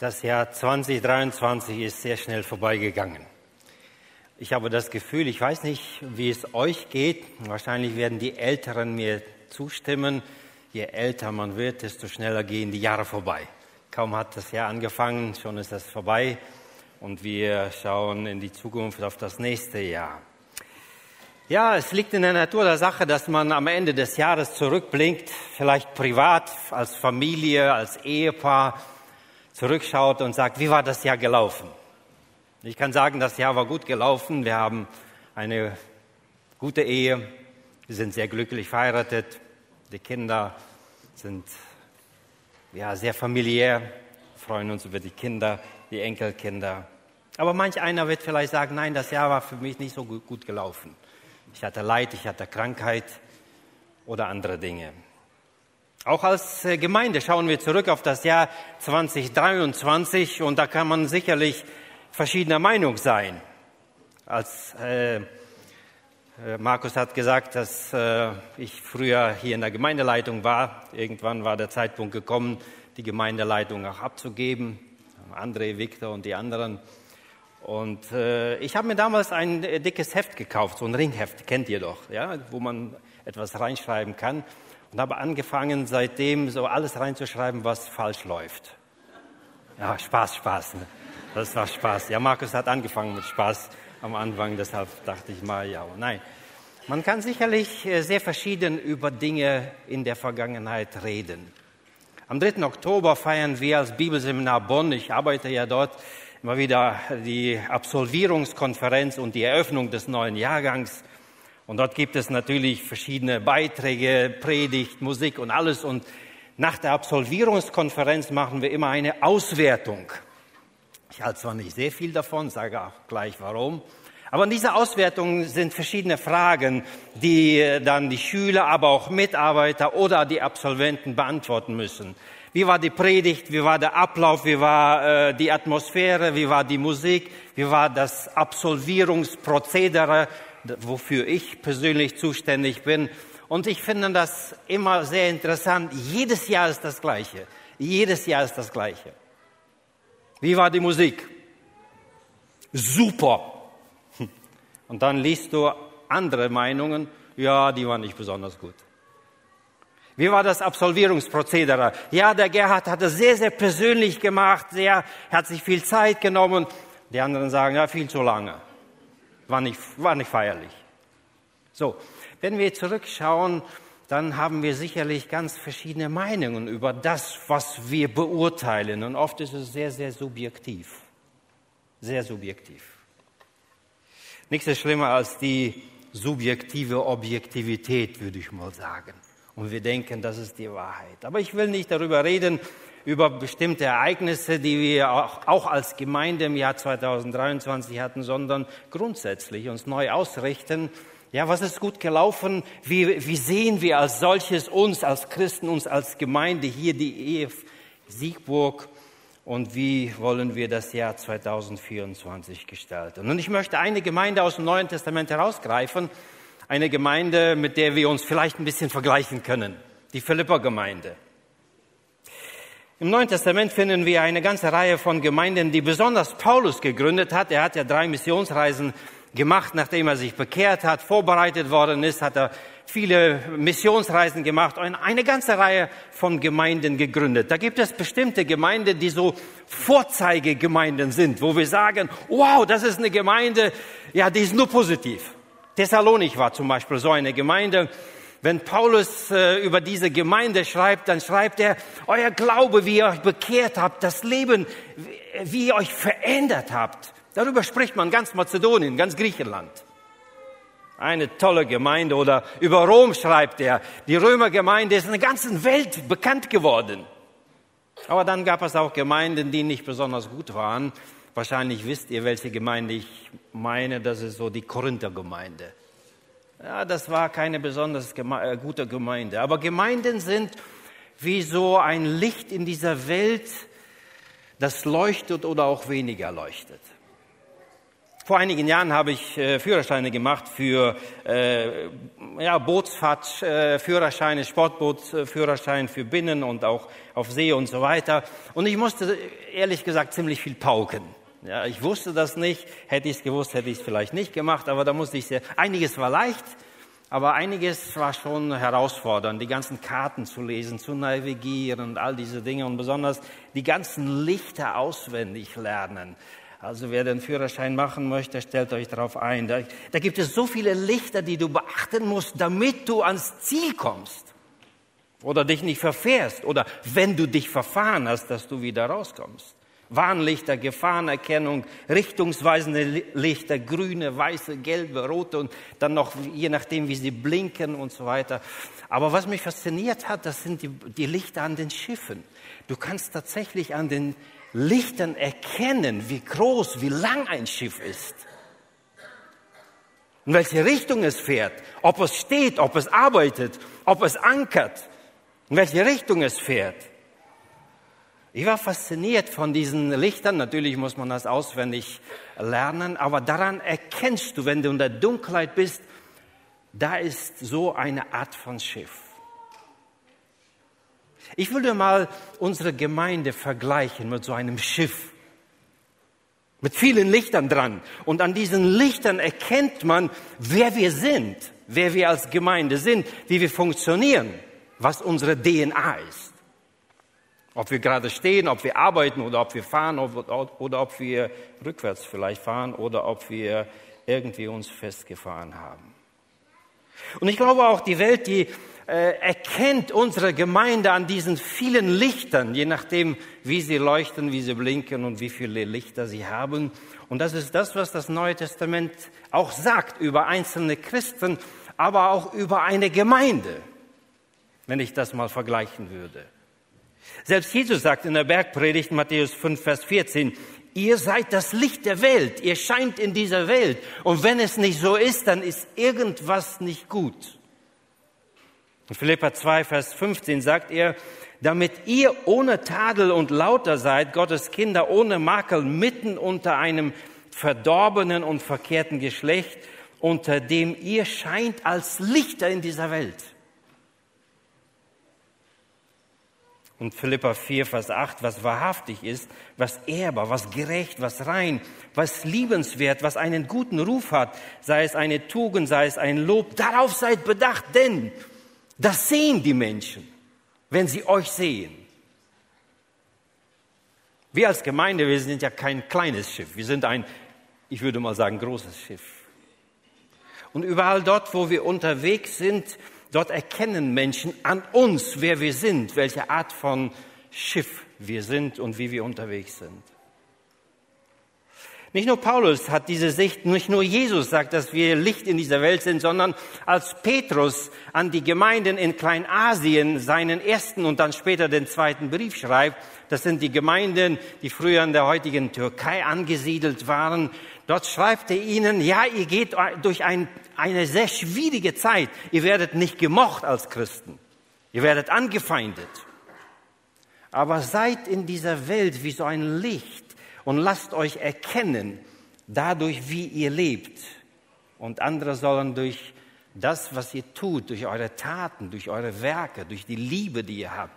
Das Jahr 2023 ist sehr schnell vorbeigegangen. Ich habe das Gefühl, ich weiß nicht, wie es euch geht. Wahrscheinlich werden die Älteren mir zustimmen. Je älter man wird, desto schneller gehen die Jahre vorbei. Kaum hat das Jahr angefangen, schon ist das vorbei. Und wir schauen in die Zukunft auf das nächste Jahr. Ja, es liegt in der Natur der Sache, dass man am Ende des Jahres zurückblinkt, vielleicht privat, als Familie, als Ehepaar zurückschaut und sagt, wie war das Jahr gelaufen? Ich kann sagen, das Jahr war gut gelaufen. Wir haben eine gute Ehe. Wir sind sehr glücklich verheiratet. Die Kinder sind ja, sehr familiär, freuen uns über die Kinder, die Enkelkinder. Aber manch einer wird vielleicht sagen, nein, das Jahr war für mich nicht so gut gelaufen. Ich hatte Leid, ich hatte Krankheit oder andere Dinge. Auch als äh, Gemeinde schauen wir zurück auf das Jahr 2023 und da kann man sicherlich verschiedener Meinung sein. Als äh, äh, Markus hat gesagt, dass äh, ich früher hier in der Gemeindeleitung war. Irgendwann war der Zeitpunkt gekommen, die Gemeindeleitung auch abzugeben. André, Victor und die anderen. Und äh, ich habe mir damals ein dickes Heft gekauft, so ein Ringheft, kennt ihr doch, ja, wo man etwas reinschreiben kann und habe angefangen, seitdem so alles reinzuschreiben, was falsch läuft. Ja, Spaß, Spaß. Ne? Das war Spaß. Ja, Markus hat angefangen mit Spaß am Anfang, deshalb dachte ich mal, ja, nein. Man kann sicherlich äh, sehr verschieden über Dinge in der Vergangenheit reden. Am 3. Oktober feiern wir als Bibelseminar Bonn, ich arbeite ja dort, immer wieder die Absolvierungskonferenz und die Eröffnung des neuen Jahrgangs. Und dort gibt es natürlich verschiedene Beiträge, Predigt, Musik und alles. Und nach der Absolvierungskonferenz machen wir immer eine Auswertung. Ich halte zwar nicht sehr viel davon, sage auch gleich warum. Aber in dieser Auswertung sind verschiedene Fragen, die dann die Schüler, aber auch Mitarbeiter oder die Absolventen beantworten müssen. Wie war die Predigt? Wie war der Ablauf? Wie war äh, die Atmosphäre? Wie war die Musik? Wie war das Absolvierungsprozedere? Wofür ich persönlich zuständig bin. Und ich finde das immer sehr interessant. Jedes Jahr ist das Gleiche. Jedes Jahr ist das Gleiche. Wie war die Musik? Super. Und dann liest du andere Meinungen. Ja, die waren nicht besonders gut. Wie war das Absolvierungsprozedere? Ja, der Gerhard hat es sehr, sehr persönlich gemacht, sehr, hat sich viel Zeit genommen. Die anderen sagen, ja, viel zu lange. War nicht, war nicht feierlich. So, wenn wir zurückschauen, dann haben wir sicherlich ganz verschiedene Meinungen über das, was wir beurteilen. Und oft ist es sehr, sehr subjektiv. Sehr subjektiv. Nichts ist schlimmer als die subjektive Objektivität, würde ich mal sagen. Und wir denken, das ist die Wahrheit. Aber ich will nicht darüber reden, über bestimmte Ereignisse, die wir auch, auch als Gemeinde im Jahr 2023 hatten, sondern grundsätzlich uns neu ausrichten. Ja, was ist gut gelaufen? Wie, wie sehen wir als solches uns, als Christen, uns als Gemeinde hier, die EF Siegburg? Und wie wollen wir das Jahr 2024 gestalten? Und ich möchte eine Gemeinde aus dem Neuen Testament herausgreifen. Eine Gemeinde, mit der wir uns vielleicht ein bisschen vergleichen können. Die Philippa-Gemeinde. Im Neuen Testament finden wir eine ganze Reihe von Gemeinden, die besonders Paulus gegründet hat. Er hat ja drei Missionsreisen gemacht, nachdem er sich bekehrt hat, vorbereitet worden ist, hat er viele Missionsreisen gemacht und eine ganze Reihe von Gemeinden gegründet. Da gibt es bestimmte Gemeinden, die so Vorzeigegemeinden sind, wo wir sagen, wow, das ist eine Gemeinde, ja, die ist nur positiv. Thessalonik war zum Beispiel so eine Gemeinde, wenn Paulus äh, über diese Gemeinde schreibt, dann schreibt er, euer Glaube, wie ihr euch bekehrt habt, das Leben, wie ihr euch verändert habt. Darüber spricht man ganz Mazedonien, ganz Griechenland. Eine tolle Gemeinde. Oder über Rom schreibt er, die Römergemeinde ist in der ganzen Welt bekannt geworden. Aber dann gab es auch Gemeinden, die nicht besonders gut waren. Wahrscheinlich wisst ihr, welche Gemeinde ich meine. Das ist so die Korinther-Gemeinde. Ja, das war keine besonders geme äh, gute Gemeinde. Aber Gemeinden sind wie so ein Licht in dieser Welt, das leuchtet oder auch weniger leuchtet. Vor einigen Jahren habe ich äh, Führerscheine gemacht für äh, ja, Bootsfahrt, äh, Führerscheine, Sportbootführerschein für Binnen und auch auf See und so weiter. Und ich musste ehrlich gesagt ziemlich viel pauken. Ja, ich wusste das nicht. Hätte ich es gewusst, hätte ich es vielleicht nicht gemacht. Aber da musste ich sehr. Einiges war leicht, aber einiges war schon herausfordernd. Die ganzen Karten zu lesen, zu navigieren all diese Dinge und besonders die ganzen Lichter auswendig lernen. Also wer den Führerschein machen möchte, stellt euch darauf ein. Da, da gibt es so viele Lichter, die du beachten musst, damit du ans Ziel kommst. Oder dich nicht verfährst. Oder wenn du dich verfahren hast, dass du wieder rauskommst. Warnlichter, Gefahrenerkennung, richtungsweisende Lichter, grüne, weiße, gelbe, rote und dann noch je nachdem, wie sie blinken und so weiter. Aber was mich fasziniert hat, das sind die, die Lichter an den Schiffen. Du kannst tatsächlich an den Lichtern erkennen, wie groß, wie lang ein Schiff ist. In welche Richtung es fährt, ob es steht, ob es arbeitet, ob es ankert, in welche Richtung es fährt. Ich war fasziniert von diesen Lichtern. Natürlich muss man das auswendig lernen, aber daran erkennst du, wenn du in der Dunkelheit bist, da ist so eine Art von Schiff. Ich würde mal unsere Gemeinde vergleichen mit so einem Schiff. Mit vielen Lichtern dran. Und an diesen Lichtern erkennt man, wer wir sind, wer wir als Gemeinde sind, wie wir funktionieren, was unsere DNA ist. Ob wir gerade stehen, ob wir arbeiten oder ob wir fahren oder ob wir rückwärts vielleicht fahren oder ob wir irgendwie uns festgefahren haben. Und ich glaube auch, die Welt, die äh, erkennt unsere Gemeinde an diesen vielen Lichtern, je nachdem, wie sie leuchten, wie sie blinken und wie viele Lichter sie haben. Und das ist das, was das Neue Testament auch sagt über einzelne Christen, aber auch über eine Gemeinde, wenn ich das mal vergleichen würde. Selbst Jesus sagt in der Bergpredigt Matthäus 5, Vers 14, ihr seid das Licht der Welt, ihr scheint in dieser Welt. Und wenn es nicht so ist, dann ist irgendwas nicht gut. In Philippa 2, Vers 15 sagt er, damit ihr ohne Tadel und lauter seid, Gottes Kinder ohne Makel, mitten unter einem verdorbenen und verkehrten Geschlecht, unter dem ihr scheint als Lichter in dieser Welt. Und Philippa 4, Vers 8, was wahrhaftig ist, was ehrbar, was gerecht, was rein, was liebenswert, was einen guten Ruf hat, sei es eine Tugend, sei es ein Lob, darauf seid bedacht, denn das sehen die Menschen, wenn sie euch sehen. Wir als Gemeinde, wir sind ja kein kleines Schiff. Wir sind ein, ich würde mal sagen, großes Schiff. Und überall dort, wo wir unterwegs sind, dort erkennen Menschen an uns, wer wir sind, welche Art von Schiff wir sind und wie wir unterwegs sind. Nicht nur Paulus hat diese Sicht, nicht nur Jesus sagt, dass wir Licht in dieser Welt sind, sondern als Petrus an die Gemeinden in Kleinasien seinen ersten und dann später den zweiten Brief schreibt, das sind die Gemeinden, die früher in der heutigen Türkei angesiedelt waren, dort schreibt er ihnen, ja, ihr geht durch ein, eine sehr schwierige Zeit, ihr werdet nicht gemocht als Christen, ihr werdet angefeindet, aber seid in dieser Welt wie so ein Licht, und lasst euch erkennen dadurch, wie ihr lebt. Und andere sollen durch das, was ihr tut, durch eure Taten, durch eure Werke, durch die Liebe, die ihr habt,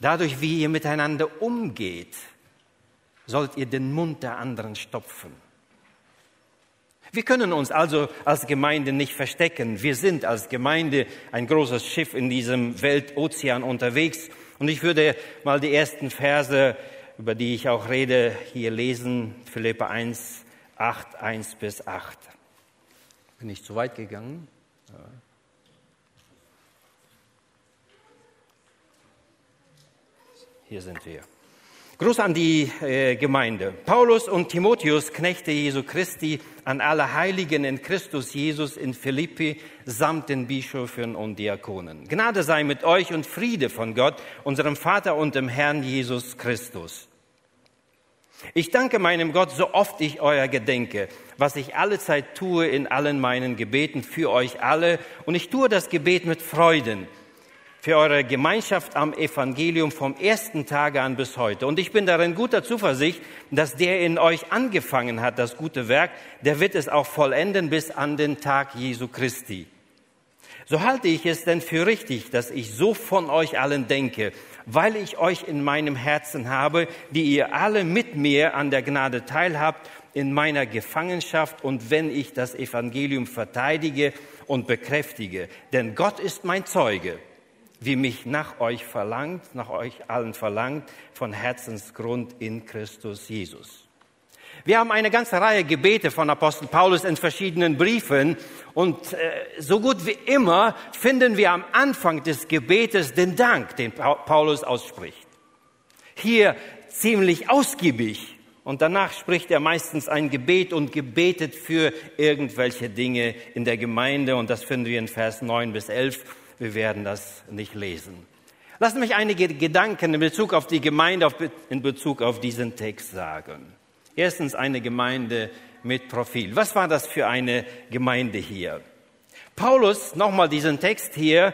dadurch, wie ihr miteinander umgeht, sollt ihr den Mund der anderen stopfen. Wir können uns also als Gemeinde nicht verstecken. Wir sind als Gemeinde ein großes Schiff in diesem Weltozean unterwegs. Und ich würde mal die ersten Verse über die ich auch rede, hier lesen, Philippa 1, 8, 1 bis 8. Bin ich zu weit gegangen? Ja. Hier sind wir. Gruß an die äh, Gemeinde. Paulus und Timotheus, Knechte Jesu Christi, an alle Heiligen in Christus Jesus in Philippi samt den Bischöfen und Diakonen. Gnade sei mit euch und Friede von Gott, unserem Vater und dem Herrn Jesus Christus. Ich danke meinem Gott, so oft ich euer gedenke, was ich alle Zeit tue in allen meinen Gebeten für euch alle. Und ich tue das Gebet mit Freuden, für eure Gemeinschaft am Evangelium vom ersten Tage an bis heute. Und ich bin darin guter Zuversicht, dass der in euch angefangen hat, das gute Werk, der wird es auch vollenden bis an den Tag Jesu Christi. So halte ich es denn für richtig, dass ich so von euch allen denke, weil ich euch in meinem Herzen habe, die ihr alle mit mir an der Gnade teilhabt in meiner Gefangenschaft und wenn ich das Evangelium verteidige und bekräftige. Denn Gott ist mein Zeuge wie mich nach euch verlangt, nach euch allen verlangt, von Herzensgrund in Christus Jesus. Wir haben eine ganze Reihe Gebete von Apostel Paulus in verschiedenen Briefen und äh, so gut wie immer finden wir am Anfang des Gebetes den Dank, den Paulus ausspricht. Hier ziemlich ausgiebig und danach spricht er meistens ein Gebet und gebetet für irgendwelche Dinge in der Gemeinde und das finden wir in Vers 9 bis 11 wir werden das nicht lesen. Lassen mich einige Gedanken in Bezug auf die Gemeinde, in Bezug auf diesen Text sagen. Erstens eine Gemeinde mit Profil. Was war das für eine Gemeinde hier? Paulus, nochmal diesen Text hier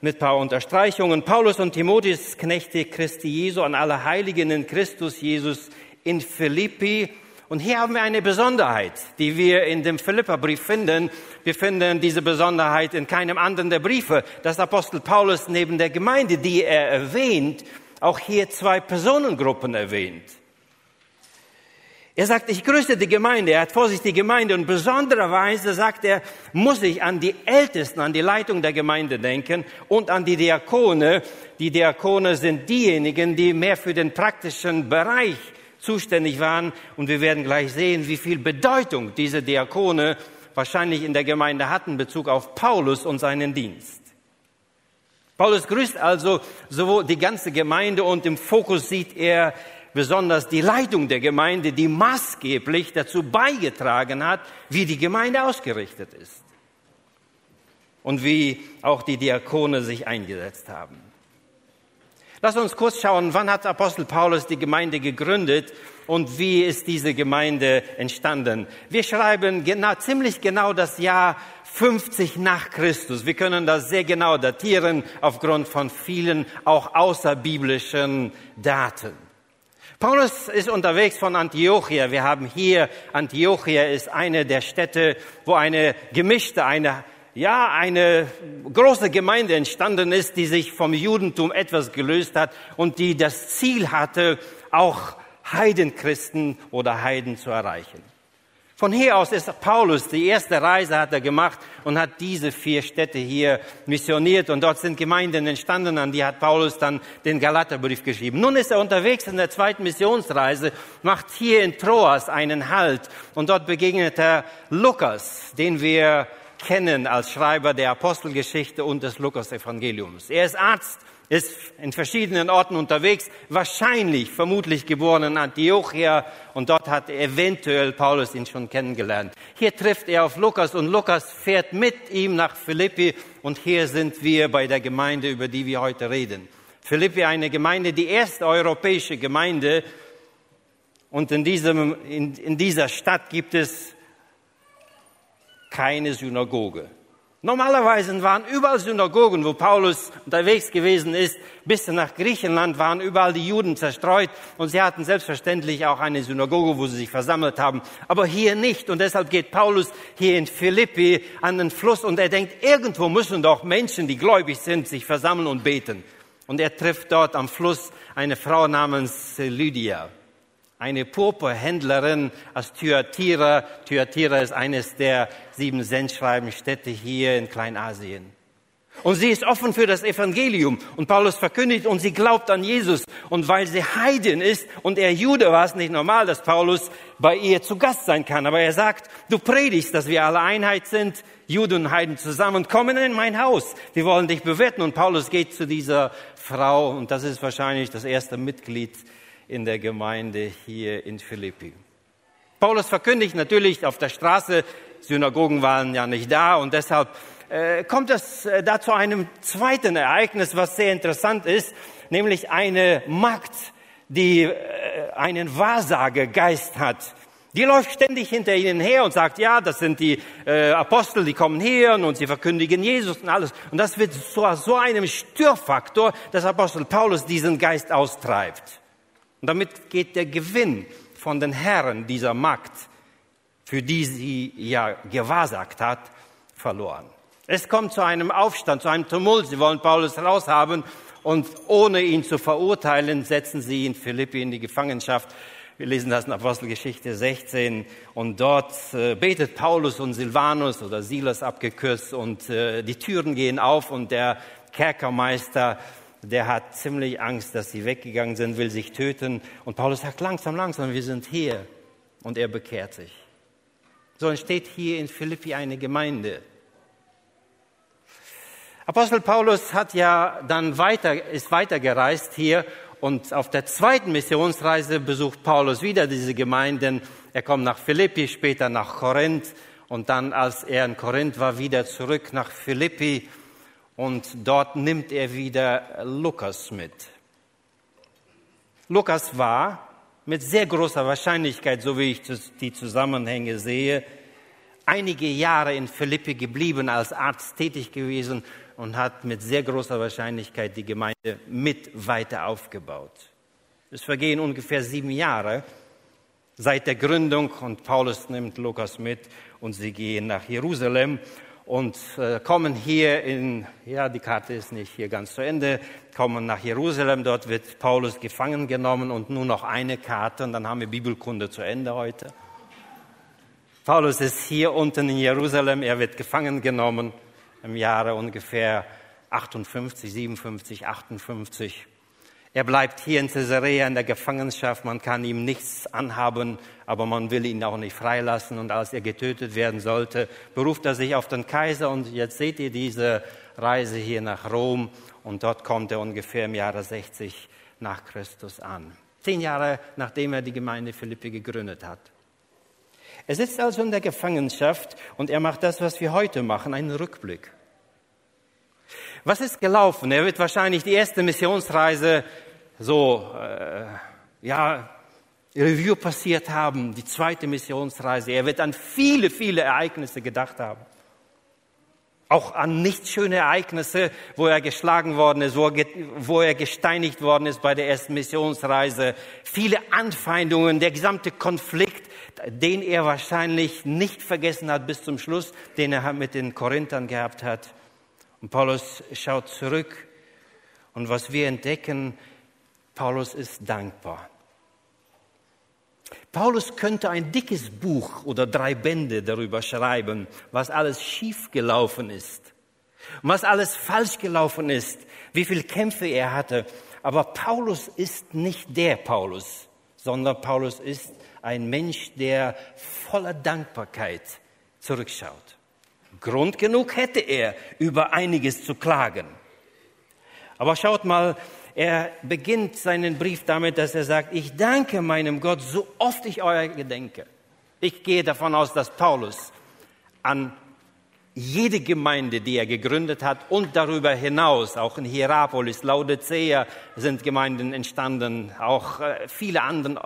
mit paar Unterstreichungen. Paulus und Timotheus, Knechte Christi Jesu, an alle Heiligen in Christus Jesus in Philippi, und hier haben wir eine Besonderheit, die wir in dem Philipperbrief finden. Wir finden diese Besonderheit in keinem anderen der Briefe, dass Apostel Paulus neben der Gemeinde, die er erwähnt, auch hier zwei Personengruppen erwähnt. Er sagt, ich grüße die Gemeinde, er hat vor sich die Gemeinde und besondererweise sagt er, muss ich an die Ältesten, an die Leitung der Gemeinde denken und an die Diakone. Die Diakone sind diejenigen, die mehr für den praktischen Bereich zuständig waren. Und wir werden gleich sehen, wie viel Bedeutung diese Diakone wahrscheinlich in der Gemeinde hatten in Bezug auf Paulus und seinen Dienst. Paulus grüßt also sowohl die ganze Gemeinde und im Fokus sieht er besonders die Leitung der Gemeinde, die maßgeblich dazu beigetragen hat, wie die Gemeinde ausgerichtet ist und wie auch die Diakone sich eingesetzt haben. Lass uns kurz schauen, wann hat Apostel Paulus die Gemeinde gegründet und wie ist diese Gemeinde entstanden. Wir schreiben genau, ziemlich genau das Jahr 50 nach Christus. Wir können das sehr genau datieren aufgrund von vielen auch außerbiblischen Daten. Paulus ist unterwegs von Antiochia. Wir haben hier, Antiochia ist eine der Städte, wo eine gemischte, eine ja, eine große Gemeinde entstanden ist, die sich vom Judentum etwas gelöst hat und die das Ziel hatte, auch Heidenchristen oder Heiden zu erreichen. Von hier aus ist Paulus, die erste Reise hat er gemacht und hat diese vier Städte hier missioniert und dort sind Gemeinden entstanden, an die hat Paulus dann den Galaterbrief geschrieben. Nun ist er unterwegs in der zweiten Missionsreise, macht hier in Troas einen Halt und dort begegnet er Lukas, den wir kennen als Schreiber der Apostelgeschichte und des Lukas-Evangeliums. Er ist Arzt, ist in verschiedenen Orten unterwegs, wahrscheinlich, vermutlich geboren in Antiochia und dort hat eventuell Paulus ihn schon kennengelernt. Hier trifft er auf Lukas und Lukas fährt mit ihm nach Philippi und hier sind wir bei der Gemeinde, über die wir heute reden. Philippi, eine Gemeinde, die erste europäische Gemeinde und in, diesem, in, in dieser Stadt gibt es keine Synagoge. Normalerweise waren überall Synagogen, wo Paulus unterwegs gewesen ist, bis nach Griechenland waren überall die Juden zerstreut und sie hatten selbstverständlich auch eine Synagoge, wo sie sich versammelt haben, aber hier nicht und deshalb geht Paulus hier in Philippi an den Fluss und er denkt, irgendwo müssen doch Menschen, die gläubig sind, sich versammeln und beten. Und er trifft dort am Fluss eine Frau namens Lydia eine Purpurhändlerin aus Thyatira. Thyatira ist eines der sieben Sendschreibenstädte hier in Kleinasien. Und sie ist offen für das Evangelium. Und Paulus verkündigt und sie glaubt an Jesus. Und weil sie Heidin ist und er Jude war es nicht normal, dass Paulus bei ihr zu Gast sein kann. Aber er sagt, du predigst, dass wir alle Einheit sind, Juden und Heiden zusammen, kommen in mein Haus. Wir wollen dich bewirten. Und Paulus geht zu dieser Frau und das ist wahrscheinlich das erste Mitglied in der Gemeinde hier in Philippi. Paulus verkündigt natürlich auf der Straße, Synagogen waren ja nicht da und deshalb äh, kommt es äh, da zu einem zweiten Ereignis, was sehr interessant ist, nämlich eine Magd, die äh, einen Wahrsagegeist hat, Die läuft ständig hinter ihnen her und sagt, ja, das sind die äh, Apostel, die kommen her und sie verkündigen Jesus und alles. Und das wird zu so einem Störfaktor, dass Apostel Paulus diesen Geist austreibt. Und damit geht der Gewinn von den Herren dieser Magd, für die sie ja gewahrsagt hat, verloren. Es kommt zu einem Aufstand, zu einem Tumult. Sie wollen Paulus raushaben und ohne ihn zu verurteilen, setzen sie ihn Philippi in die Gefangenschaft. Wir lesen das in Apostelgeschichte 16 und dort äh, betet Paulus und Silvanus oder Silas abgekürzt und äh, die Türen gehen auf und der Kerkermeister, der hat ziemlich Angst, dass sie weggegangen sind, will sich töten und Paulus sagt langsam, langsam, wir sind hier und er bekehrt sich. So entsteht hier in Philippi eine Gemeinde. Apostel Paulus hat ja dann weiter, ist weitergereist hier und auf der zweiten Missionsreise besucht Paulus wieder diese Gemeinden. Er kommt nach Philippi, später nach Korinth und dann, als er in Korinth war, wieder zurück nach Philippi und dort nimmt er wieder Lukas mit. Lukas war mit sehr großer Wahrscheinlichkeit, so wie ich die Zusammenhänge sehe, einige Jahre in Philippi geblieben, als Arzt tätig gewesen und hat mit sehr großer Wahrscheinlichkeit die Gemeinde mit weiter aufgebaut. Es vergehen ungefähr sieben Jahre seit der Gründung und Paulus nimmt Lukas mit und sie gehen nach Jerusalem und äh, kommen hier in, ja, die Karte ist nicht hier ganz zu Ende, kommen nach Jerusalem, dort wird Paulus gefangen genommen und nur noch eine Karte und dann haben wir Bibelkunde zu Ende heute. Paulus ist hier unten in Jerusalem, er wird gefangen genommen im Jahre ungefähr 58, 57, 58. Er bleibt hier in Caesarea in der Gefangenschaft. Man kann ihm nichts anhaben, aber man will ihn auch nicht freilassen. Und als er getötet werden sollte, beruft er sich auf den Kaiser. Und jetzt seht ihr diese Reise hier nach Rom. Und dort kommt er ungefähr im Jahre 60 nach Christus an. Zehn Jahre nachdem er die Gemeinde Philippi gegründet hat. Er sitzt also in der Gefangenschaft und er macht das, was wir heute machen, einen Rückblick. Was ist gelaufen? Er wird wahrscheinlich die erste Missionsreise so, äh, ja, Review passiert haben, die zweite Missionsreise. Er wird an viele, viele Ereignisse gedacht haben. Auch an nicht schöne Ereignisse, wo er geschlagen worden ist, wo er, gesteinigt worden ist bei der ersten Missionsreise. Viele Anfeindungen, der gesamte Konflikt, den er wahrscheinlich nicht vergessen hat bis zum Schluss, den er mit den Korinthern gehabt hat. Und Paulus schaut zurück und was wir entdecken, Paulus ist dankbar. Paulus könnte ein dickes Buch oder drei Bände darüber schreiben, was alles schiefgelaufen ist, was alles falsch gelaufen ist, wie viele Kämpfe er hatte. Aber Paulus ist nicht der Paulus, sondern Paulus ist ein Mensch, der voller Dankbarkeit zurückschaut. Grund genug hätte er, über einiges zu klagen. Aber schaut mal, er beginnt seinen Brief damit, dass er sagt, ich danke meinem Gott, so oft ich euer gedenke. Ich gehe davon aus, dass Paulus an jede Gemeinde, die er gegründet hat und darüber hinaus, auch in Hierapolis, Laodicea sind Gemeinden entstanden, auch äh, viele anderen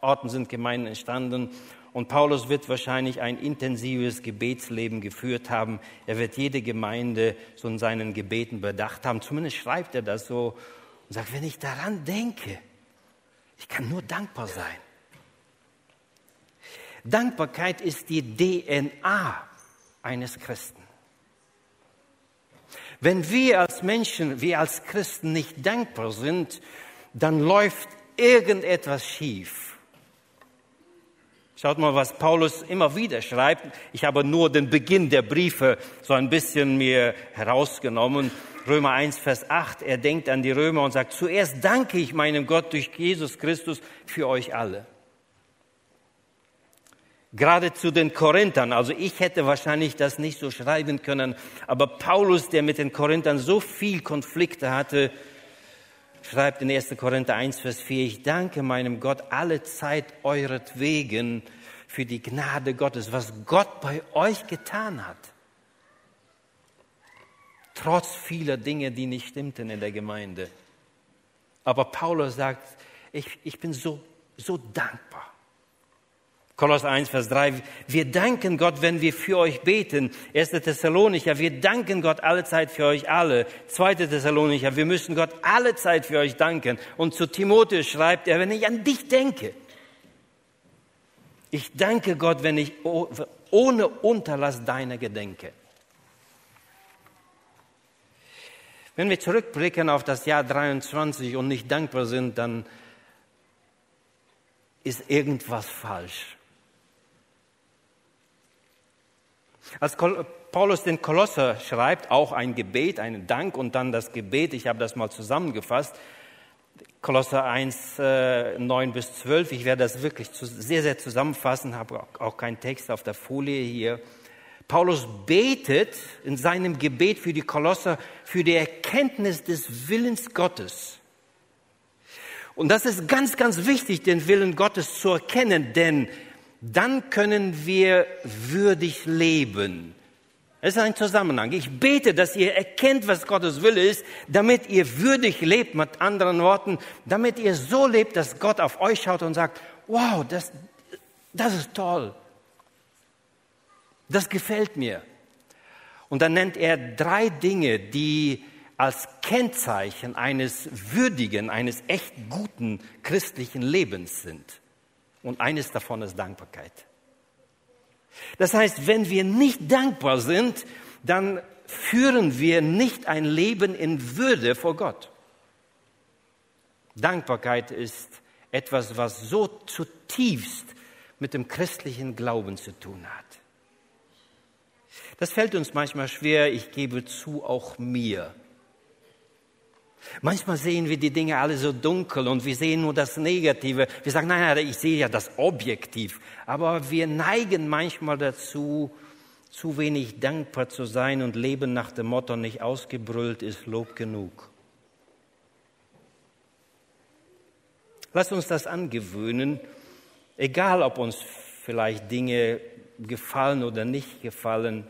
Orten sind Gemeinden entstanden. Und Paulus wird wahrscheinlich ein intensives Gebetsleben geführt haben. Er wird jede Gemeinde so in seinen Gebeten bedacht haben. Zumindest schreibt er das so und sagt, wenn ich daran denke, ich kann nur dankbar sein. Dankbarkeit ist die DNA eines Christen. Wenn wir als Menschen, wir als Christen nicht dankbar sind, dann läuft irgendetwas schief. Schaut mal, was Paulus immer wieder schreibt. Ich habe nur den Beginn der Briefe so ein bisschen mir herausgenommen. Römer 1, Vers 8. Er denkt an die Römer und sagt, zuerst danke ich meinem Gott durch Jesus Christus für euch alle. Gerade zu den Korinthern, also ich hätte wahrscheinlich das nicht so schreiben können, aber Paulus, der mit den Korinthern so viel Konflikte hatte, schreibt in 1. Korinther 1, Vers 4, ich danke meinem Gott alle Zeit euretwegen für die Gnade Gottes, was Gott bei euch getan hat. Trotz vieler Dinge, die nicht stimmten in der Gemeinde. Aber Paulus sagt, ich, ich bin so, so dankbar. Koloss 1, Vers 3. Wir danken Gott, wenn wir für euch beten. 1. Thessalonicher, wir danken Gott alle Zeit für euch alle. 2. Thessalonicher, wir müssen Gott alle Zeit für euch danken. Und zu Timotheus schreibt er, wenn ich an dich denke. Ich danke Gott, wenn ich ohne Unterlass deiner gedenke. Wenn wir zurückblicken auf das Jahr 23 und nicht dankbar sind, dann ist irgendwas falsch. Als Paulus den Kolosser schreibt, auch ein Gebet, einen Dank und dann das Gebet, ich habe das mal zusammengefasst, Kolosser 1, äh, 9 bis 12, ich werde das wirklich sehr, sehr zusammenfassen, habe auch keinen Text auf der Folie hier. Paulus betet in seinem Gebet für die Kolosser für die Erkenntnis des Willens Gottes. Und das ist ganz, ganz wichtig, den Willen Gottes zu erkennen, denn dann können wir würdig leben. Es ist ein Zusammenhang. Ich bete, dass ihr erkennt, was Gottes Wille ist, damit ihr würdig lebt, mit anderen Worten, damit ihr so lebt, dass Gott auf euch schaut und sagt, wow, das, das ist toll. Das gefällt mir. Und dann nennt er drei Dinge, die als Kennzeichen eines würdigen, eines echt guten christlichen Lebens sind. Und eines davon ist Dankbarkeit. Das heißt, wenn wir nicht dankbar sind, dann führen wir nicht ein Leben in Würde vor Gott. Dankbarkeit ist etwas, was so zutiefst mit dem christlichen Glauben zu tun hat. Das fällt uns manchmal schwer, ich gebe zu, auch mir. Manchmal sehen wir die Dinge alle so dunkel und wir sehen nur das Negative. Wir sagen, nein, nein, ich sehe ja das Objektiv. Aber wir neigen manchmal dazu, zu wenig dankbar zu sein und leben nach dem Motto, nicht ausgebrüllt ist Lob genug. Lass uns das angewöhnen, egal ob uns vielleicht Dinge gefallen oder nicht gefallen.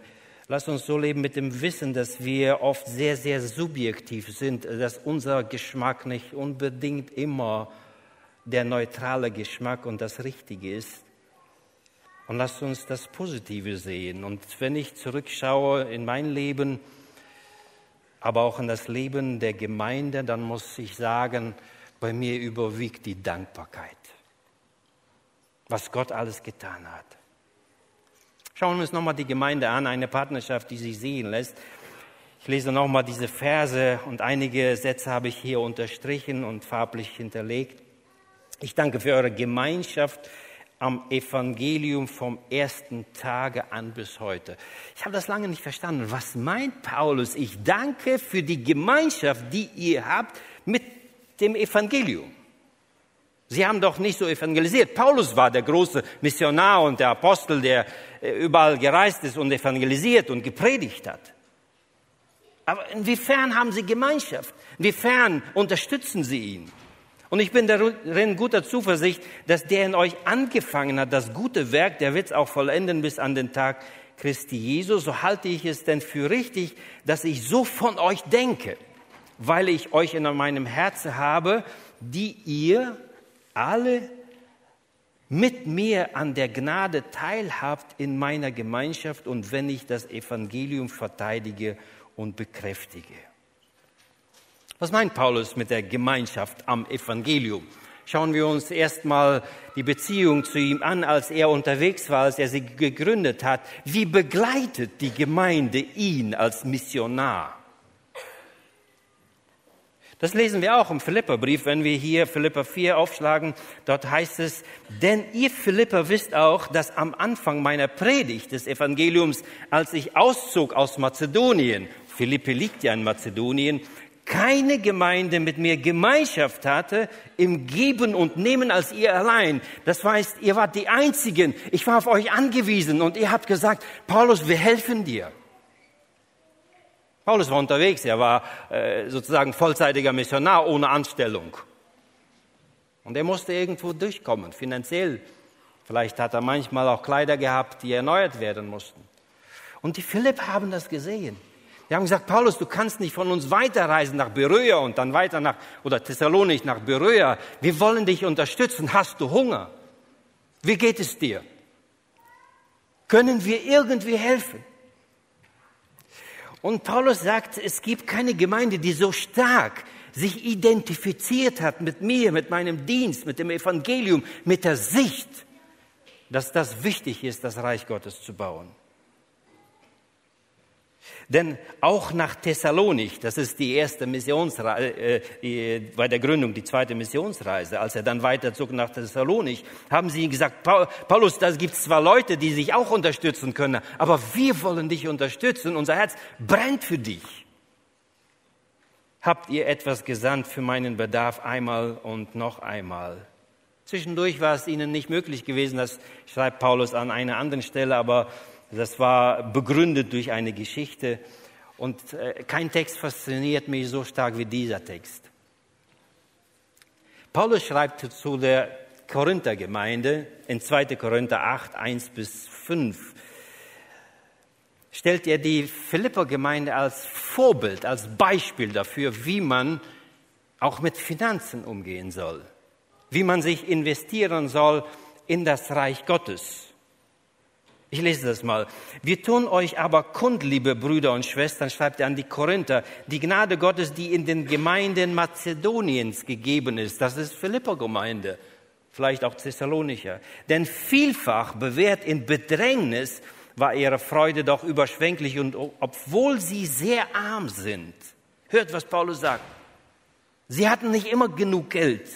Lass uns so leben mit dem Wissen, dass wir oft sehr, sehr subjektiv sind, dass unser Geschmack nicht unbedingt immer der neutrale Geschmack und das Richtige ist. Und lass uns das Positive sehen. Und wenn ich zurückschaue in mein Leben, aber auch in das Leben der Gemeinde, dann muss ich sagen, bei mir überwiegt die Dankbarkeit, was Gott alles getan hat. Schauen wir uns nochmal die Gemeinde an, eine Partnerschaft, die sich sehen lässt. Ich lese nochmal diese Verse und einige Sätze habe ich hier unterstrichen und farblich hinterlegt. Ich danke für eure Gemeinschaft am Evangelium vom ersten Tage an bis heute. Ich habe das lange nicht verstanden. Was meint Paulus? Ich danke für die Gemeinschaft, die ihr habt mit dem Evangelium. Sie haben doch nicht so evangelisiert. Paulus war der große Missionar und der Apostel, der äh, überall gereist ist und evangelisiert und gepredigt hat. Aber inwiefern haben sie Gemeinschaft? Inwiefern unterstützen sie ihn? Und ich bin darin guter Zuversicht, dass der in euch angefangen hat, das gute Werk, der wird es auch vollenden bis an den Tag Christi Jesu. So halte ich es denn für richtig, dass ich so von euch denke, weil ich euch in meinem Herzen habe, die ihr alle mit mir an der Gnade teilhabt in meiner Gemeinschaft und wenn ich das Evangelium verteidige und bekräftige. Was meint Paulus mit der Gemeinschaft am Evangelium? Schauen wir uns erstmal die Beziehung zu ihm an, als er unterwegs war, als er sie gegründet hat. Wie begleitet die Gemeinde ihn als Missionar? Das lesen wir auch im Philipperbrief, wenn wir hier Philipper 4 aufschlagen. Dort heißt es, denn ihr Philipper wisst auch, dass am Anfang meiner Predigt des Evangeliums, als ich auszog aus Mazedonien, Philippe liegt ja in Mazedonien, keine Gemeinde mit mir Gemeinschaft hatte im Geben und Nehmen als ihr allein. Das heißt, ihr wart die Einzigen. Ich war auf euch angewiesen und ihr habt gesagt, Paulus, wir helfen dir. Paulus war unterwegs, er war äh, sozusagen vollzeitiger Missionar ohne Anstellung. Und er musste irgendwo durchkommen, finanziell. Vielleicht hat er manchmal auch Kleider gehabt, die erneuert werden mussten. Und die Philipp haben das gesehen. Die haben gesagt, Paulus, du kannst nicht von uns weiterreisen nach Beröa und dann weiter nach, oder Thessalonik nach Beröa. Wir wollen dich unterstützen. Hast du Hunger? Wie geht es dir? Können wir irgendwie helfen? Und Paulus sagt, es gibt keine Gemeinde, die so stark sich identifiziert hat mit mir, mit meinem Dienst, mit dem Evangelium, mit der Sicht, dass das wichtig ist, das Reich Gottes zu bauen. Denn auch nach Thessalonik, das ist die erste Missionsreise, äh, bei der Gründung die zweite Missionsreise, als er dann weiterzog nach Thessalonik, haben sie gesagt, Paulus, da gibt es zwar Leute, die sich auch unterstützen können, aber wir wollen dich unterstützen, unser Herz brennt für dich. Habt ihr etwas gesandt für meinen Bedarf einmal und noch einmal? Zwischendurch war es ihnen nicht möglich gewesen, das schreibt Paulus an einer anderen Stelle, aber das war begründet durch eine Geschichte. Und äh, kein Text fasziniert mich so stark wie dieser Text. Paulus schreibt zu der Korinther-Gemeinde in 2. Korinther 8, 1 bis 5, stellt er die Philipper-Gemeinde als Vorbild, als Beispiel dafür, wie man auch mit Finanzen umgehen soll, wie man sich investieren soll in das Reich Gottes. Ich lese das mal. Wir tun euch aber kund, liebe Brüder und Schwestern, schreibt er an die Korinther, die Gnade Gottes, die in den Gemeinden Mazedoniens gegeben ist. Das ist Philipper-Gemeinde, vielleicht auch Thessalonicher. Denn vielfach bewährt in Bedrängnis war ihre Freude doch überschwänglich und obwohl sie sehr arm sind, hört, was Paulus sagt. Sie hatten nicht immer genug Geld.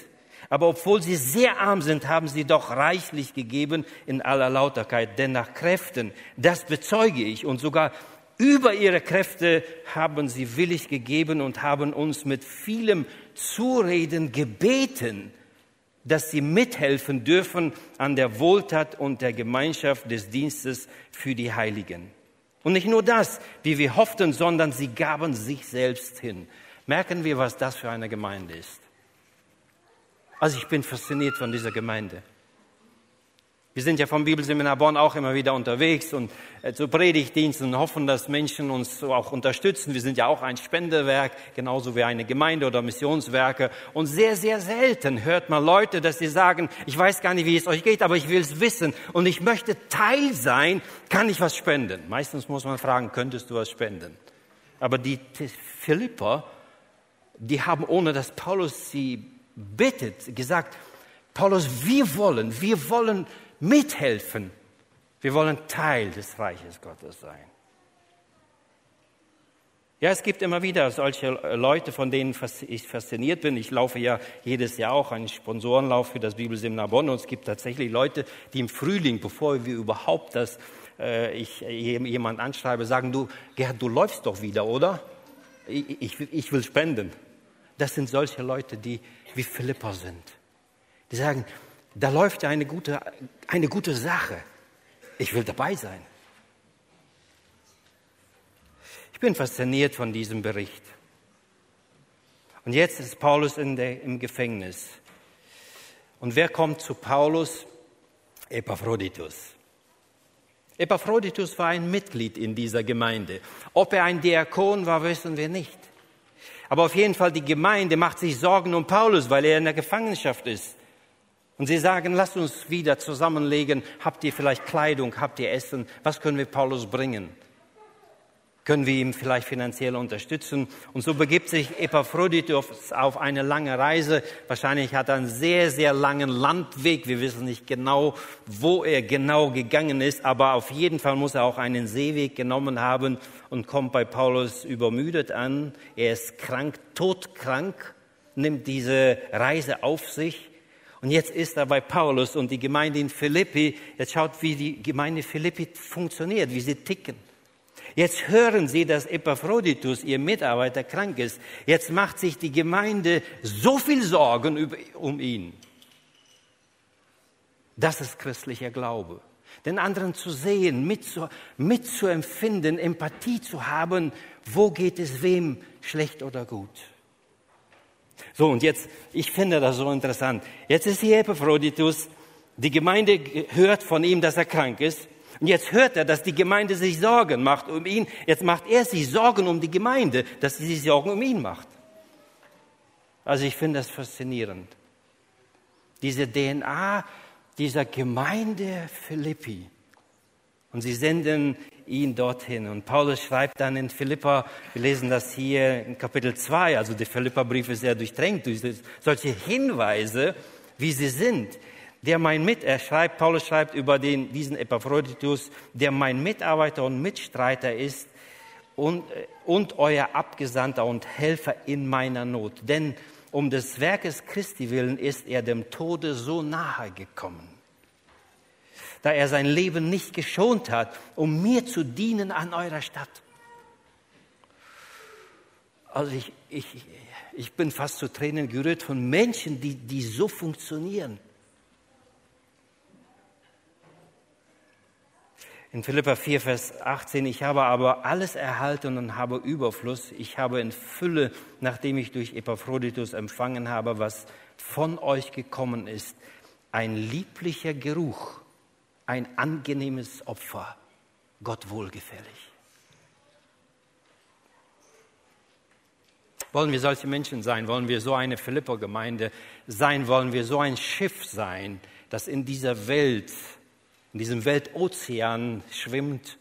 Aber obwohl sie sehr arm sind, haben sie doch reichlich gegeben in aller Lauterkeit. Denn nach Kräften, das bezeuge ich, und sogar über ihre Kräfte haben sie willig gegeben und haben uns mit vielem Zureden gebeten, dass sie mithelfen dürfen an der Wohltat und der Gemeinschaft des Dienstes für die Heiligen. Und nicht nur das, wie wir hofften, sondern sie gaben sich selbst hin. Merken wir, was das für eine Gemeinde ist. Also ich bin fasziniert von dieser Gemeinde. Wir sind ja vom Bibelseminar Bonn auch immer wieder unterwegs und äh, zu Predigtdiensten und hoffen, dass Menschen uns auch unterstützen. Wir sind ja auch ein Spendewerk, genauso wie eine Gemeinde oder Missionswerke. Und sehr, sehr selten hört man Leute, dass sie sagen, ich weiß gar nicht, wie es euch geht, aber ich will es wissen und ich möchte Teil sein, kann ich was spenden? Meistens muss man fragen, könntest du was spenden? Aber die Philipper, die haben, ohne dass Paulus sie bittet, gesagt, Paulus, wir wollen, wir wollen mithelfen. Wir wollen Teil des Reiches Gottes sein. Ja, es gibt immer wieder solche Leute, von denen ich fasziniert bin. Ich laufe ja jedes Jahr auch einen Sponsorenlauf für das Bibelseminar Bonn und es gibt tatsächlich Leute, die im Frühling, bevor wir überhaupt das, äh, ich jemand anschreibe, sagen, du, Gerhard, du läufst doch wieder, oder? Ich, ich, ich will spenden. Das sind solche Leute, die wie Philippa sind. Die sagen, da läuft ja eine gute, eine gute Sache. Ich will dabei sein. Ich bin fasziniert von diesem Bericht. Und jetzt ist Paulus der, im Gefängnis. Und wer kommt zu Paulus? Epaphroditus. Epaphroditus war ein Mitglied in dieser Gemeinde. Ob er ein Diakon war, wissen wir nicht. Aber auf jeden Fall, die Gemeinde macht sich Sorgen um Paulus, weil er in der Gefangenschaft ist. Und sie sagen, lasst uns wieder zusammenlegen. Habt ihr vielleicht Kleidung? Habt ihr Essen? Was können wir Paulus bringen? Können wir ihm vielleicht finanziell unterstützen? Und so begibt sich Epaphroditus auf eine lange Reise. Wahrscheinlich hat er einen sehr, sehr langen Landweg. Wir wissen nicht genau, wo er genau gegangen ist, aber auf jeden Fall muss er auch einen Seeweg genommen haben und kommt bei Paulus übermüdet an. Er ist krank, todkrank, nimmt diese Reise auf sich. Und jetzt ist er bei Paulus und die Gemeinde in Philippi. Jetzt schaut, wie die Gemeinde Philippi funktioniert, wie sie ticken. Jetzt hören Sie, dass Epaphroditus, Ihr Mitarbeiter, krank ist. Jetzt macht sich die Gemeinde so viel Sorgen um ihn. Das ist christlicher Glaube. Den anderen zu sehen, mitzuempfinden, Empathie zu haben, wo geht es wem schlecht oder gut. So, und jetzt, ich finde das so interessant. Jetzt ist hier Epaphroditus, die Gemeinde hört von ihm, dass er krank ist. Und jetzt hört er, dass die Gemeinde sich Sorgen macht um ihn. Jetzt macht er sich Sorgen um die Gemeinde, dass sie sich Sorgen um ihn macht. Also ich finde das faszinierend. Diese DNA dieser Gemeinde Philippi. Und sie senden ihn dorthin. Und Paulus schreibt dann in Philippa, wir lesen das hier in Kapitel 2, also der Philippa-Brief ist sehr durchdrängt durch solche Hinweise, wie sie sind. Der mein Mit, er schreibt, Paulus schreibt über den, diesen Epaphroditus, der mein Mitarbeiter und Mitstreiter ist und, und euer Abgesandter und Helfer in meiner Not. Denn um des Werkes Christi willen ist er dem Tode so nahe gekommen da er sein Leben nicht geschont hat, um mir zu dienen an eurer Stadt. Also ich, ich, ich bin fast zu Tränen gerührt von Menschen, die, die so funktionieren. In Philippa 4, Vers 18, ich habe aber alles erhalten und habe Überfluss. Ich habe in Fülle, nachdem ich durch Epaphroditus empfangen habe, was von euch gekommen ist, ein lieblicher Geruch, ein angenehmes Opfer, Gott wohlgefällig. Wollen wir solche Menschen sein? Wollen wir so eine Philippa-Gemeinde sein? Wollen wir so ein Schiff sein, das in dieser Welt, in diesem Weltozean schwimmt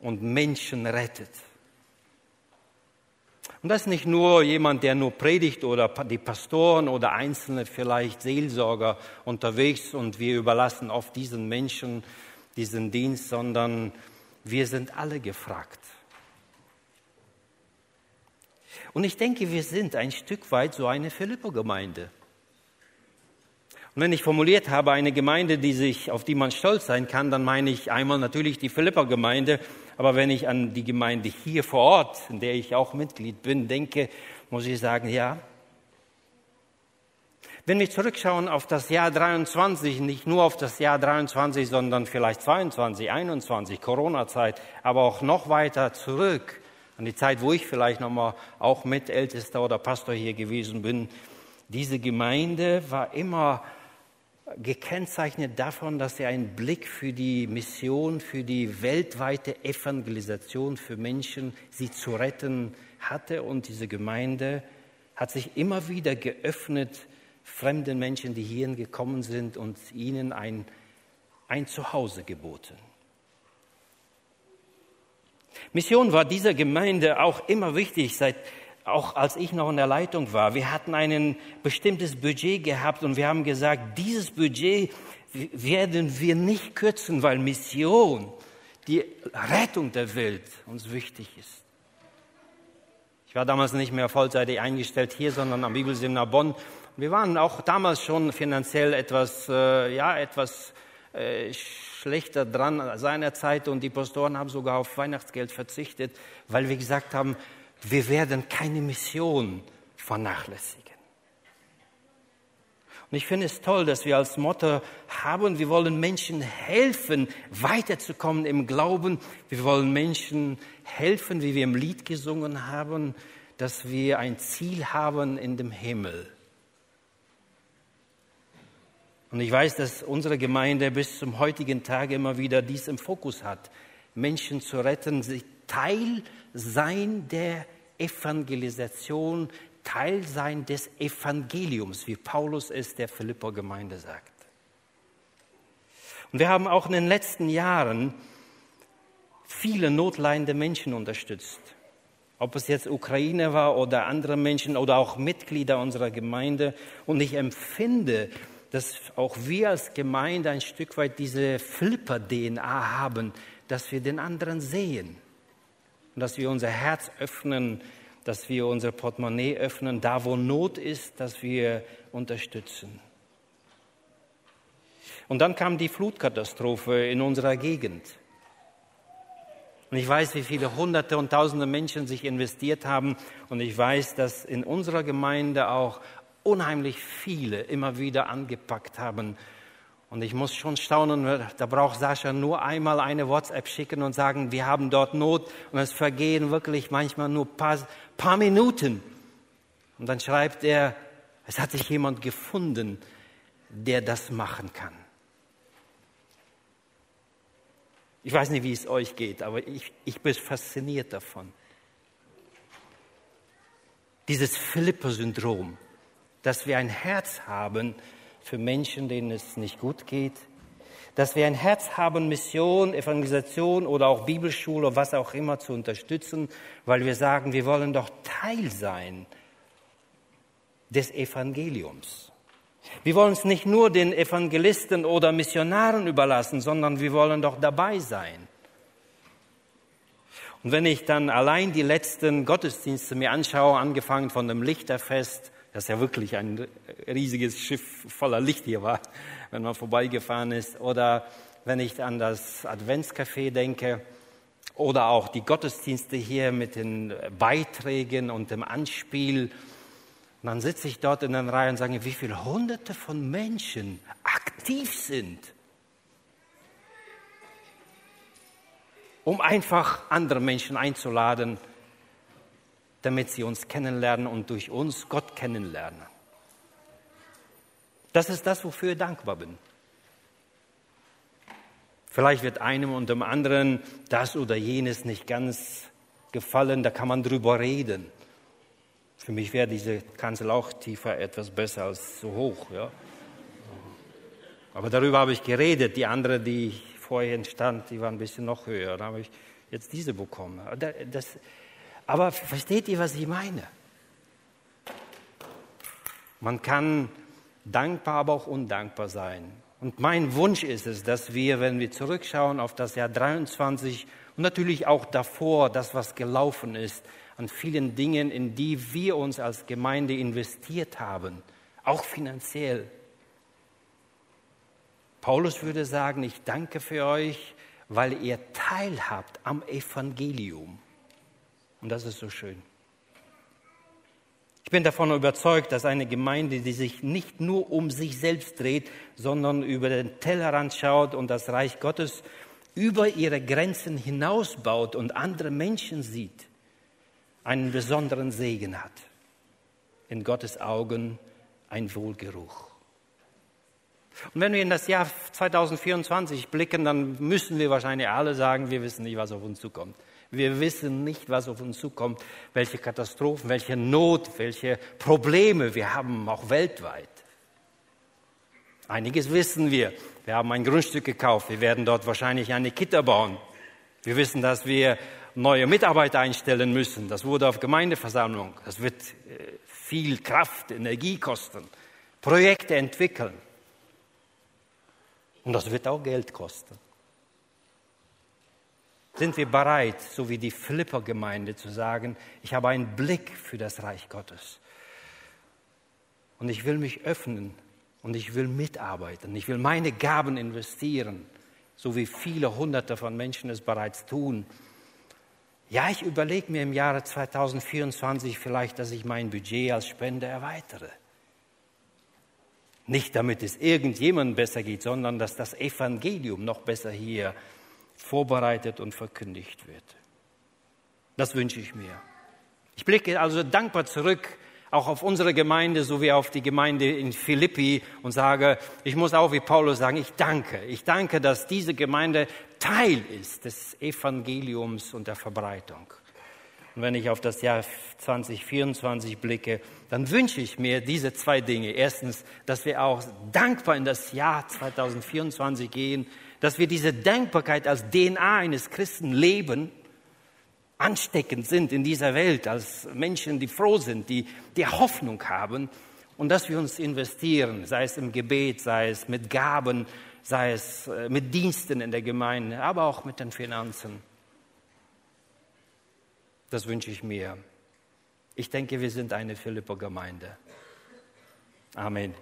und Menschen rettet? Und das ist nicht nur jemand, der nur predigt oder die Pastoren oder Einzelne vielleicht Seelsorger unterwegs und wir überlassen oft diesen Menschen diesen Dienst, sondern wir sind alle gefragt. Und ich denke, wir sind ein Stück weit so eine Philippo-Gemeinde. Und wenn ich formuliert habe, eine Gemeinde, die sich, auf die man stolz sein kann, dann meine ich einmal natürlich die Philippa-Gemeinde, aber wenn ich an die Gemeinde hier vor Ort, in der ich auch Mitglied bin, denke, muss ich sagen, ja. Wenn wir zurückschauen auf das Jahr 23, nicht nur auf das Jahr 23, sondern vielleicht 22, 21, Corona-Zeit, aber auch noch weiter zurück, an die Zeit, wo ich vielleicht nochmal auch Mitältester oder Pastor hier gewesen bin, diese Gemeinde war immer gekennzeichnet davon, dass er einen Blick für die Mission, für die weltweite Evangelisation für Menschen, sie zu retten hatte. Und diese Gemeinde hat sich immer wieder geöffnet, fremden Menschen, die hierhin gekommen sind, und ihnen ein, ein Zuhause geboten. Mission war dieser Gemeinde auch immer wichtig. Seit auch als ich noch in der Leitung war, wir hatten ein bestimmtes Budget gehabt und wir haben gesagt, dieses Budget werden wir nicht kürzen, weil Mission, die Rettung der Welt uns wichtig ist. Ich war damals nicht mehr vollzeitig eingestellt hier, sondern am Bibelseminar Bonn. Wir waren auch damals schon finanziell etwas, äh, ja, etwas äh, schlechter dran seinerzeit und die Pastoren haben sogar auf Weihnachtsgeld verzichtet, weil wir gesagt haben, wir werden keine Mission vernachlässigen. Und ich finde es toll, dass wir als Motto haben, wir wollen Menschen helfen, weiterzukommen im Glauben. Wir wollen Menschen helfen, wie wir im Lied gesungen haben, dass wir ein Ziel haben in dem Himmel. Und ich weiß, dass unsere Gemeinde bis zum heutigen Tag immer wieder dies im Fokus hat, Menschen zu retten, sich Teil sein der Evangelisation, Teil sein des Evangeliums, wie Paulus es der Philipper Gemeinde sagt. Und wir haben auch in den letzten Jahren viele notleidende Menschen unterstützt. Ob es jetzt Ukraine war oder andere Menschen oder auch Mitglieder unserer Gemeinde. Und ich empfinde, dass auch wir als Gemeinde ein Stück weit diese Flipper-DNA haben, dass wir den anderen sehen und dass wir unser Herz öffnen, dass wir unser Portemonnaie öffnen, da wo Not ist, dass wir unterstützen. Und dann kam die Flutkatastrophe in unserer Gegend. Und ich weiß, wie viele Hunderte und Tausende Menschen sich investiert haben. Und ich weiß, dass in unserer Gemeinde auch unheimlich viele immer wieder angepackt haben und ich muss schon staunen, da braucht Sascha nur einmal eine WhatsApp schicken und sagen, wir haben dort Not. Und es vergehen wirklich manchmal nur paar, paar Minuten. Und dann schreibt er, es hat sich jemand gefunden, der das machen kann. Ich weiß nicht, wie es euch geht, aber ich, ich bin fasziniert davon. Dieses Philippe-Syndrom, dass wir ein Herz haben, für Menschen, denen es nicht gut geht. dass wir ein Herz haben, Mission, Evangelisation oder auch Bibelschule, was auch immer zu unterstützen, weil wir sagen, wir wollen doch Teil sein des Evangeliums. Wir wollen es nicht nur den Evangelisten oder Missionaren überlassen, sondern wir wollen doch dabei sein. Und wenn ich dann allein die letzten Gottesdienste mir anschaue, angefangen von dem Lichterfest, das ja wirklich ein riesiges Schiff voller Licht hier war, wenn man vorbeigefahren ist, oder wenn ich an das Adventscafé denke, oder auch die Gottesdienste hier mit den Beiträgen und dem Anspiel, und dann sitze ich dort in der Reihe und sage, wie viele Hunderte von Menschen aktiv sind, um einfach andere Menschen einzuladen, damit sie uns kennenlernen und durch uns Gott kennenlernen. Das ist das, wofür ich dankbar bin. Vielleicht wird einem und dem anderen das oder jenes nicht ganz gefallen, da kann man drüber reden. Für mich wäre diese Kanzel auch tiefer etwas besser als so hoch. Ja. Aber darüber habe ich geredet. Die andere, die vorher stand, die war ein bisschen noch höher. Da habe ich jetzt diese bekommen. Das, aber versteht ihr, was ich meine? Man kann dankbar, aber auch undankbar sein. Und mein Wunsch ist es, dass wir, wenn wir zurückschauen auf das Jahr 23 und natürlich auch davor, das, was gelaufen ist, an vielen Dingen, in die wir uns als Gemeinde investiert haben, auch finanziell. Paulus würde sagen, ich danke für euch, weil ihr teilhabt am Evangelium. Und das ist so schön. Ich bin davon überzeugt, dass eine Gemeinde, die sich nicht nur um sich selbst dreht, sondern über den Tellerrand schaut und das Reich Gottes über ihre Grenzen hinausbaut und andere Menschen sieht, einen besonderen Segen hat. In Gottes Augen ein Wohlgeruch. Und wenn wir in das Jahr 2024 blicken, dann müssen wir wahrscheinlich alle sagen, wir wissen nicht, was auf uns zukommt. Wir wissen nicht, was auf uns zukommt, welche Katastrophen, welche Not, welche Probleme wir haben, auch weltweit. Einiges wissen wir. Wir haben ein Grundstück gekauft. Wir werden dort wahrscheinlich eine Kita bauen. Wir wissen, dass wir neue Mitarbeiter einstellen müssen. Das wurde auf Gemeindeversammlung. Das wird äh, viel Kraft, Energie kosten. Projekte entwickeln. Und das wird auch Geld kosten. Sind wir bereit, so wie die Flipper-Gemeinde, zu sagen, ich habe einen Blick für das Reich Gottes. Und ich will mich öffnen und ich will mitarbeiten. Ich will meine Gaben investieren, so wie viele Hunderte von Menschen es bereits tun. Ja, ich überlege mir im Jahre 2024 vielleicht, dass ich mein Budget als Spende erweitere. Nicht damit es irgendjemandem besser geht, sondern dass das Evangelium noch besser hier vorbereitet und verkündigt wird. Das wünsche ich mir. Ich blicke also dankbar zurück, auch auf unsere Gemeinde sowie auf die Gemeinde in Philippi und sage, ich muss auch wie Paulus sagen, ich danke. Ich danke, dass diese Gemeinde Teil ist des Evangeliums und der Verbreitung. Und wenn ich auf das Jahr 2024 blicke, dann wünsche ich mir diese zwei Dinge. Erstens, dass wir auch dankbar in das Jahr 2024 gehen, dass wir diese Dankbarkeit als DNA eines Christen leben, ansteckend sind in dieser Welt, als Menschen, die froh sind, die, die Hoffnung haben und dass wir uns investieren, sei es im Gebet, sei es mit Gaben, sei es äh, mit Diensten in der Gemeinde, aber auch mit den Finanzen. Das wünsche ich mir. Ich denke, wir sind eine Philipper-Gemeinde. Amen.